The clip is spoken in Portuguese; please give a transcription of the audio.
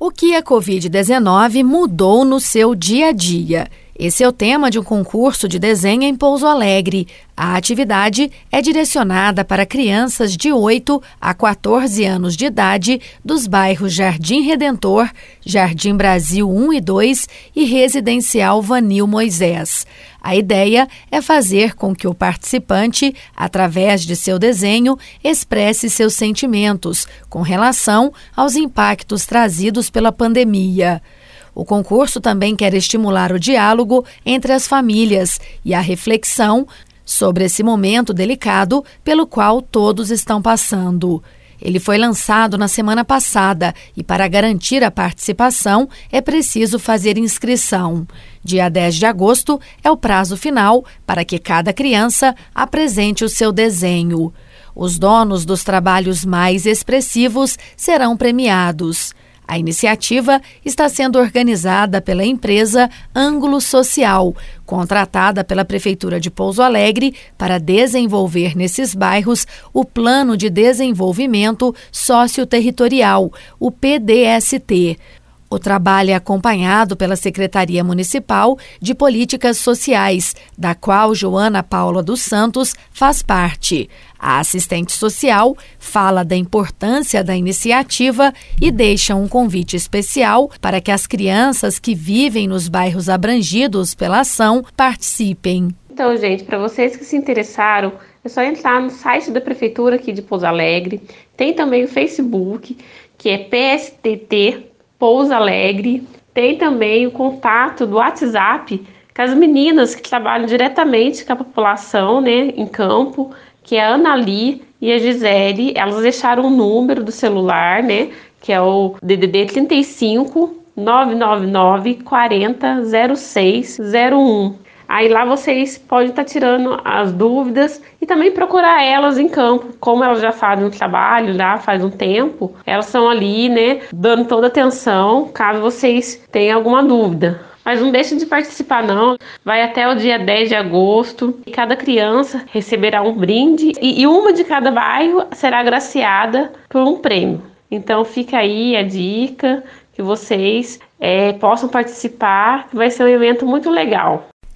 O que a Covid-19 mudou no seu dia a dia? Esse é o tema de um concurso de desenho em Pouso Alegre. A atividade é direcionada para crianças de 8 a 14 anos de idade dos bairros Jardim Redentor, Jardim Brasil 1 e 2 e Residencial Vanil Moisés. A ideia é fazer com que o participante, através de seu desenho, expresse seus sentimentos com relação aos impactos trazidos pela pandemia. O concurso também quer estimular o diálogo entre as famílias e a reflexão sobre esse momento delicado pelo qual todos estão passando. Ele foi lançado na semana passada e, para garantir a participação, é preciso fazer inscrição. Dia 10 de agosto é o prazo final para que cada criança apresente o seu desenho. Os donos dos trabalhos mais expressivos serão premiados. A iniciativa está sendo organizada pela empresa Ângulo Social, contratada pela Prefeitura de Pouso Alegre para desenvolver nesses bairros o Plano de Desenvolvimento Socioterritorial, o PDST. O trabalho é acompanhado pela Secretaria Municipal de Políticas Sociais, da qual Joana Paula dos Santos faz parte. A assistente social fala da importância da iniciativa e deixa um convite especial para que as crianças que vivem nos bairros abrangidos pela ação participem. Então, gente, para vocês que se interessaram, é só entrar no site da prefeitura aqui de Pouso Alegre. Tem também o Facebook, que é PSTT Pouso Alegre. Tem também o contato do WhatsApp com as meninas que trabalham diretamente com a população, né, em campo, que é a Anali e a Gisele. Elas deixaram o número do celular, né, que é o DDD 35 999 40 0601. Aí lá vocês podem estar tá tirando as dúvidas e também procurar elas em campo. Como elas já fazem um trabalho lá faz um tempo, elas estão ali, né, dando toda atenção caso vocês tenham alguma dúvida. Mas não deixe de participar não. Vai até o dia 10 de agosto e cada criança receberá um brinde e uma de cada bairro será agraciada por um prêmio. Então fica aí a dica que vocês é, possam participar, vai ser um evento muito legal.